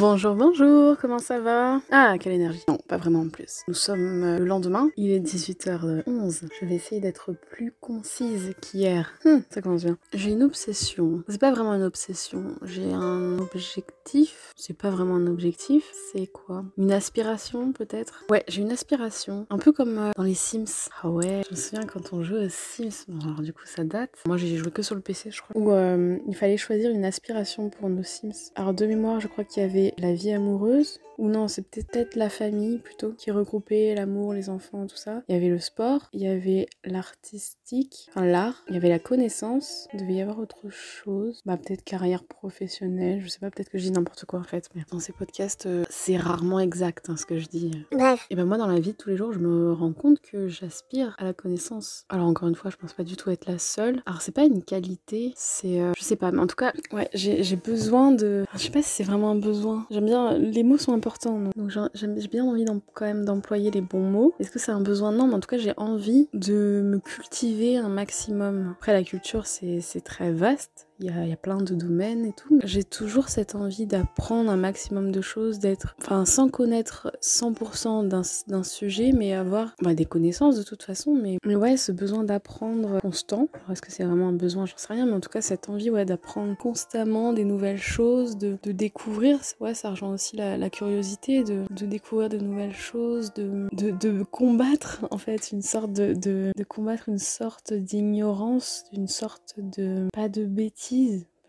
Bonjour, bonjour, comment ça va? Ah, quelle énergie Non, pas vraiment en plus. Nous sommes euh, le lendemain, il est 18h11. Je vais essayer d'être plus concise qu'hier. Hum, ça commence bien. J'ai une obsession. C'est pas vraiment une obsession. J'ai un objectif. C'est pas vraiment un objectif. C'est quoi? Une aspiration peut-être? Ouais, j'ai une aspiration. Un peu comme euh, dans les Sims. Ah ouais, je me souviens quand on jouait aux Sims. Bon, alors du coup, ça date. Moi, j'ai joué que sur le PC, je crois. Où euh, il fallait choisir une aspiration pour nos Sims. Alors, de mémoire, je crois qu'il y avait la vie amoureuse, ou non, c'est peut-être la famille plutôt, qui regroupait l'amour, les enfants, tout ça. Il y avait le sport, il y avait l'artistique, enfin l'art, il y avait la connaissance, il devait y avoir autre chose. Bah peut-être carrière professionnelle, je sais pas, peut-être que je dis n'importe quoi en fait, mais dans ces podcasts, euh, c'est rarement exact hein, ce que je dis. Bref. Et ben moi dans la vie de tous les jours, je me rends compte que j'aspire à la connaissance. Alors encore une fois, je pense pas du tout être la seule. Alors c'est pas une qualité, c'est... Euh, je sais pas, mais en tout cas, ouais, j'ai besoin de... Je sais pas si c'est vraiment un besoin. J'aime bien... Les mots sont importants donc j'ai bien envie quand même d'employer les bons mots. Est-ce que c'est un besoin? Non, mais en tout cas j'ai envie de me cultiver un maximum. Après la culture c'est très vaste il y, a, plein de domaines et tout. J'ai toujours cette envie d'apprendre un maximum de choses, d'être, enfin, sans connaître 100% d'un sujet, mais avoir bah, des connaissances de toute façon. Mais, ouais, ce besoin d'apprendre constant. Est-ce que c'est vraiment un besoin? J'en sais rien, mais en tout cas, cette envie ouais, d'apprendre constamment des nouvelles choses, de, découvrir, ouais, ça rejoint aussi la, curiosité, de, découvrir de nouvelles choses, de, de, combattre en fait une sorte de, de, combattre une sorte d'ignorance, une sorte de pas de bêtise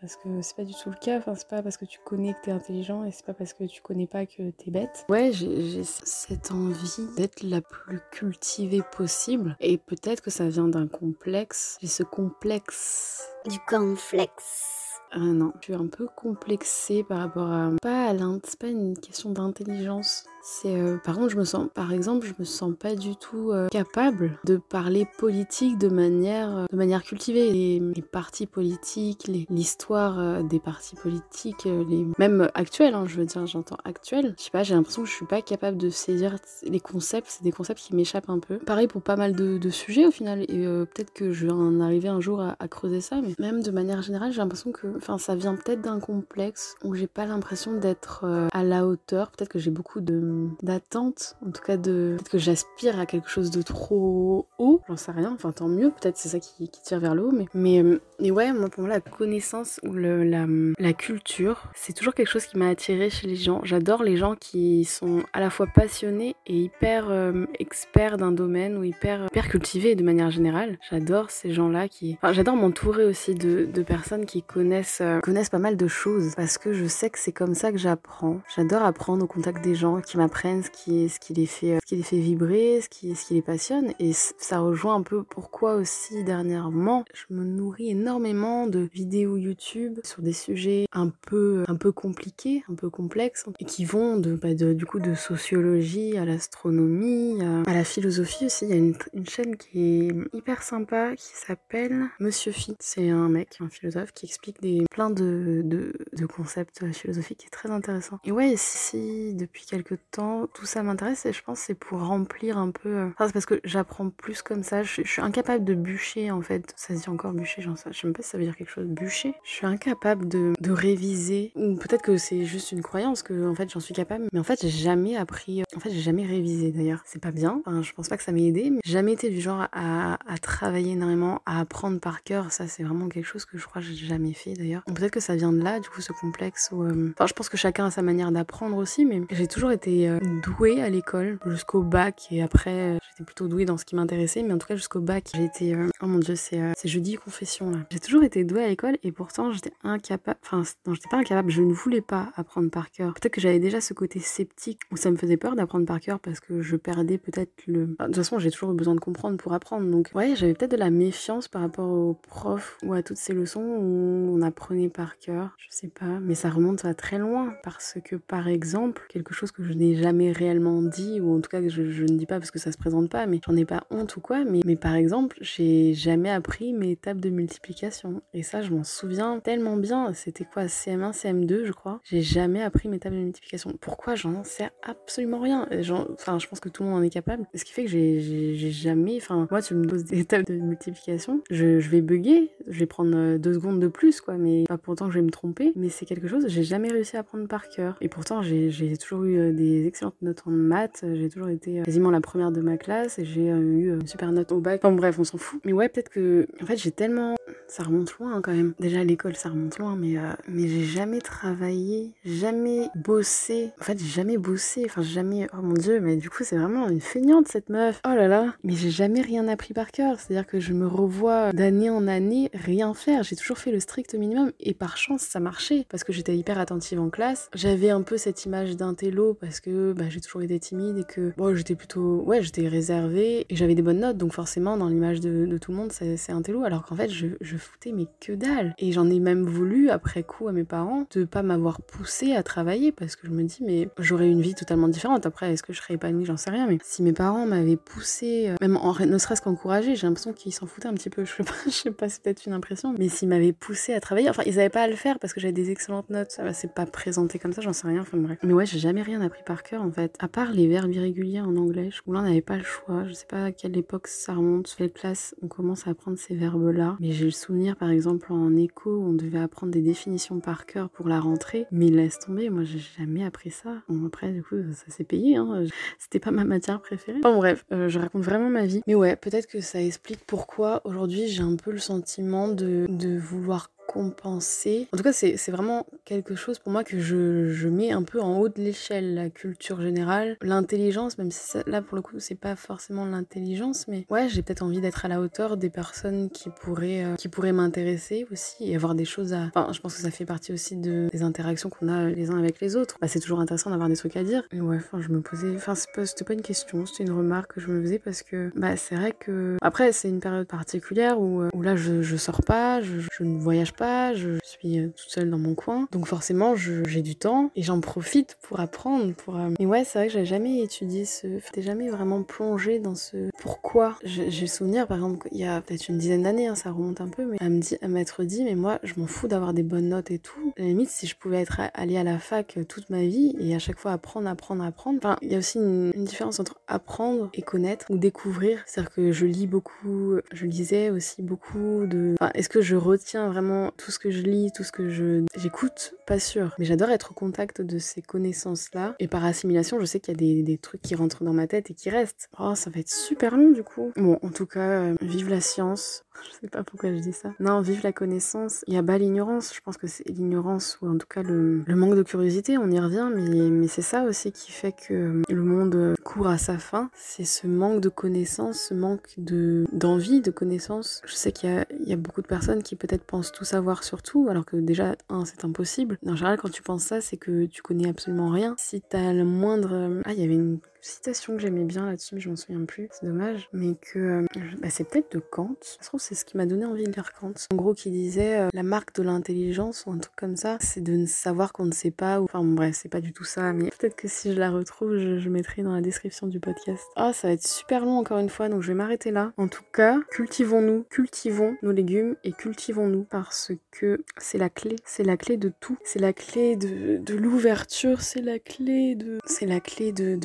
parce que c'est pas du tout le cas. Enfin, c'est pas parce que tu connais que t'es intelligent et c'est pas parce que tu connais pas que t'es bête. Ouais, j'ai cette envie d'être la plus cultivée possible et peut-être que ça vient d'un complexe. J'ai ce complexe. Du complexe. Ah non, je suis un peu complexée par rapport à. Pas à l'int, c'est pas une question d'intelligence. C'est euh, par contre, je me sens, par exemple, je me sens pas du tout euh, capable de parler politique de manière, euh, de manière cultivée. Les, les partis politiques, l'histoire des partis politiques, les même actuels, hein, je veux dire, j'entends actuels. Je sais pas, j'ai l'impression que je suis pas capable de saisir les concepts. C'est des concepts qui m'échappent un peu. Pareil pour pas mal de, de sujets au final. Et peut-être que je vais en arriver un jour à, à creuser ça. Mais même de manière générale, j'ai l'impression que, enfin, ça vient peut-être d'un complexe où j'ai pas l'impression d'être à la hauteur. Peut-être que j'ai beaucoup de d'attente, en tout cas de peut-être que j'aspire à quelque chose de trop haut, j'en sais rien, enfin tant mieux, peut-être c'est ça qui, tire vers le haut, mais mais, euh, ouais, moi pour moi la connaissance ou la, la culture, c'est toujours quelque chose qui m'a attiré chez les gens. J'adore les gens qui sont à la fois passionnés et hyper euh, experts d'un domaine ou hyper hyper cultivés de manière générale. J'adore ces gens-là qui, enfin j'adore m'entourer aussi de, de, personnes qui connaissent euh, connaissent pas mal de choses parce que je sais que c'est comme ça que j'apprends. J'adore apprendre au contact des gens qui m'apprennent ce qui, ce qui les fait, ce qui les fait vibrer, ce qui, ce qui les passionne. Et ça rejoint un peu pourquoi aussi dernièrement, je me nourris énormément de vidéos YouTube sur des sujets un peu, un peu compliqués, un peu complexes, et qui vont de, bah de du coup de sociologie à l'astronomie, à, la philosophie aussi. Il y a une, une chaîne qui est hyper sympa qui s'appelle Monsieur Phi. C'est un mec, un philosophe qui explique des plein de, de, de concepts philosophiques qui est très intéressant. Et ouais, si depuis quelques temps, tout ça m'intéresse et je pense c'est pour remplir un peu. Euh, c'est parce que j'apprends plus comme ça. Je, suis incapable de bûcher en fait. Ça se dit encore bûcher, j'en sais. Je sais même pas si ça veut dire quelque chose. Bûcher. Je suis incapable de, réviser. Ou peut-être que c'est juste une croyance que en fait j'en suis capable. Mais en fait j'ai jamais appris. Euh, en fait j'ai jamais révisé d'ailleurs. C'est pas bien. Enfin, je pense pas que ça m'ait aidé. Mais jamais été du genre à, à travailler énormément, à apprendre par cœur. Ça c'est vraiment quelque chose que je crois que j'ai jamais fait d'ailleurs. Peut-être que ça vient de là, du coup ce complexe. Où, euh, Enfin je pense que chacun a sa manière d'apprendre aussi. Mais j'ai toujours été douée à l'école jusqu'au bac et après j'étais plutôt douée dans ce qui m'intéressait mais en tout cas jusqu'au bac été euh, oh mon dieu c'est euh, jeudi confession là. J'ai toujours été douée à l'école et pourtant j'étais incapable enfin non j'étais pas incapable je ne voulais pas apprendre par cœur. Peut-être que j'avais déjà ce côté sceptique où ça me faisait peur d'apprendre par cœur parce que je perdais peut-être le de toute façon j'ai toujours besoin de comprendre pour apprendre donc ouais j'avais peut-être de la méfiance par rapport aux profs ou à toutes ces leçons où on apprenait par cœur je sais pas mais ça remonte à très loin parce que par exemple quelque chose que je n'ai jamais réellement dit, ou en tout cas que je, ne dis pas parce que ça se présente pas, mais j'en ai pas honte ou quoi. Mais, mais par exemple, j'ai jamais appris mes tables de multiplication. Et ça, je m'en souviens tellement bien. C'était quoi, CM1, CM2, je crois? J'ai jamais appris mes tables de multiplication. Pourquoi? J'en sais absolument rien. Enfin, je pense que tout le monde en est capable. Ce qui fait que j'ai jamais. Enfin, moi, tu me poses des tables de multiplication, je vais bugger, je vais prendre euh, deux secondes de plus, quoi. Mais pas pourtant que je vais me tromper. Mais c'est quelque chose que j'ai jamais réussi à apprendre par cœur. Et pourtant, j'ai toujours eu euh, des excellentes notes en maths. J'ai toujours été euh, quasiment la première de ma classe et j'ai eu une super note au bac. Enfin bref, on s'en fout. Mais ouais, peut-être que. En fait, j'ai tellement. Ça remonte loin hein, quand même. Déjà à l'école, ça remonte loin, mais, mais j'ai jamais travaillé, jamais bossé. En fait, j'ai jamais bossé. Enfin, jamais. Oh mon dieu, mais du coup, c'est vraiment une feignante cette meuf. Oh là là. Mais j'ai jamais rien appris par cœur. C'est-à-dire que je me revois d'année en année rien faire. J'ai toujours fait le strict minimum et par chance, ça marchait parce que j'étais hyper attentive en classe. J'avais un peu cette image d'un télo parce que bah, j'ai toujours été timide et que bon, j'étais plutôt. Ouais, j'étais réservée et j'avais des bonnes notes. Donc forcément, dans l'image de, tout le monde, c'est un télo. Alors qu'en fait, je, je foutais mais que dalle. Et j'en ai même voulu après coup à mes parents de pas m'avoir poussé à travailler parce que je me dis, mais j'aurais une vie totalement différente. Après, est-ce que je serais épanouie? J'en sais rien. Mais si mes parents m'avaient poussé, euh, même en, ne serait-ce qu'encouragé, j'ai l'impression qu'ils s'en foutaient un petit peu. Je sais pas, je sais pas c'est peut-être une impression. Mais s'ils m'avaient poussé à travailler, enfin, ils avaient pas à le faire parce que j'avais des excellentes notes. Ça c'est pas présenté comme ça, j'en sais rien. Enfin bref. Mais ouais, j'ai jamais rien appris par cœur en fait. À part les verbes irréguliers en anglais, où là on n'avait pas le choix. Je sais pas à quelle époque ça remonte. Quelle classe on commence à apprendre ces verbes-là. Mais j'ai le souvenir par exemple en écho, on devait apprendre des définitions par cœur pour la rentrée. Mais laisse tomber, moi j'ai jamais appris ça. Bon, après, du coup, ça s'est payé. Hein. C'était pas ma matière préférée. Enfin bref, euh, je raconte vraiment ma vie. Mais ouais, peut-être que ça explique pourquoi aujourd'hui j'ai un peu le sentiment de, vouloir compenser. En tout cas, c'est vraiment quelque chose pour moi que je, je, mets un peu en haut de l'échelle, la culture générale, l'intelligence, même si là pour le coup c'est pas forcément l'intelligence, mais ouais, j'ai peut-être envie d'être à la hauteur des personnes qui pourraient, euh, pourraient m'intéresser aussi et avoir des choses à. Enfin, je pense que ça fait partie aussi de, des interactions qu'on a les uns avec les autres. Bah, c'est toujours intéressant d'avoir des trucs à dire. Mais ouais, enfin, je me posais. Enfin, c'était pas une question, c'était une remarque que je me faisais parce que bah, c'est vrai que. Après, c'est une période particulière où, euh, où là je, je sors pas, je, je ne voyage pas je suis euh, toute seule dans mon coin. Donc forcément, j'ai du temps et j'en profite pour apprendre. Pour, euh, Mais ouais, c'est vrai que j'ai jamais étudié ce... J'étais jamais vraiment plongée dans ce pourquoi. J'ai souvenir, par exemple, il y a peut-être une dizaine d'années, hein, ça remonte un peu, mais à m'être dit, mais moi, je m'en fous d'avoir des bonnes notes et tout. À la limite, si je pouvais être allée à la fac euh, toute ma vie et à chaque fois apprendre, apprendre, apprendre. Enfin, il y a aussi une, une différence entre apprendre et connaître ou découvrir. C'est-à-dire que je lis beaucoup, je lisais aussi beaucoup de... Enfin, est-ce que je retiens vraiment tout ce que je lis, tout ce que je j'écoute, pas sûr. Mais j'adore être au contact de ces connaissances-là. Et par assimilation, je sais qu'il y a des, trucs qui rentrent dans ma tête et qui restent. Oh, ça va être super long du coup. Bon, en tout cas, euh, vive la science. Je sais pas pourquoi je dis ça. Non, vive la connaissance. Il y a bas l'ignorance. Je pense que c'est l'ignorance ou en tout cas le, le, manque de curiosité. On y revient, mais, mais c'est ça aussi qui fait que le monde court à sa fin. C'est ce manque de connaissance, ce manque de d'envie de connaissance. Je sais qu'il y, y a, beaucoup de personnes qui peut-être pensent tout savoir sur tout, alors que déjà, un, c'est impossible. En général, quand tu penses ça, c'est que tu connais absolument rien. Si t'as le moindre... Ah, il y avait une citation que j'aimais bien là-dessus, mais je m'en souviens plus, c'est dommage, mais que euh, bah, c'est peut-être de Kant. Je trouve c'est ce qui m'a donné envie de lire Kant. En gros, qui disait euh, la marque de l'intelligence ou un truc comme ça, c'est de ne savoir qu'on ne sait pas. Ou... Enfin bref, c'est pas du tout ça, mais peut-être que si je la retrouve, je, mettrai dans la description du podcast. Ah, ça va être super long encore une fois, donc je vais m'arrêter là. En tout cas, cultivons-nous, cultivons nos légumes et cultivons-nous parce que c'est la clé, c'est la clé de tout, c'est la clé de, de l'ouverture, c'est la clé de, c'est la clé de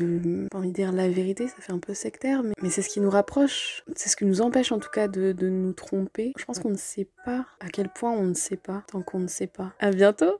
pas envie de dire la vérité, ça fait un peu sectaire, mais, mais c'est ce qui nous rapproche, c'est ce qui nous empêche en tout cas de, de nous tromper. Je pense qu'on ne sait pas à quel point on ne sait pas tant qu'on ne sait pas. À bientôt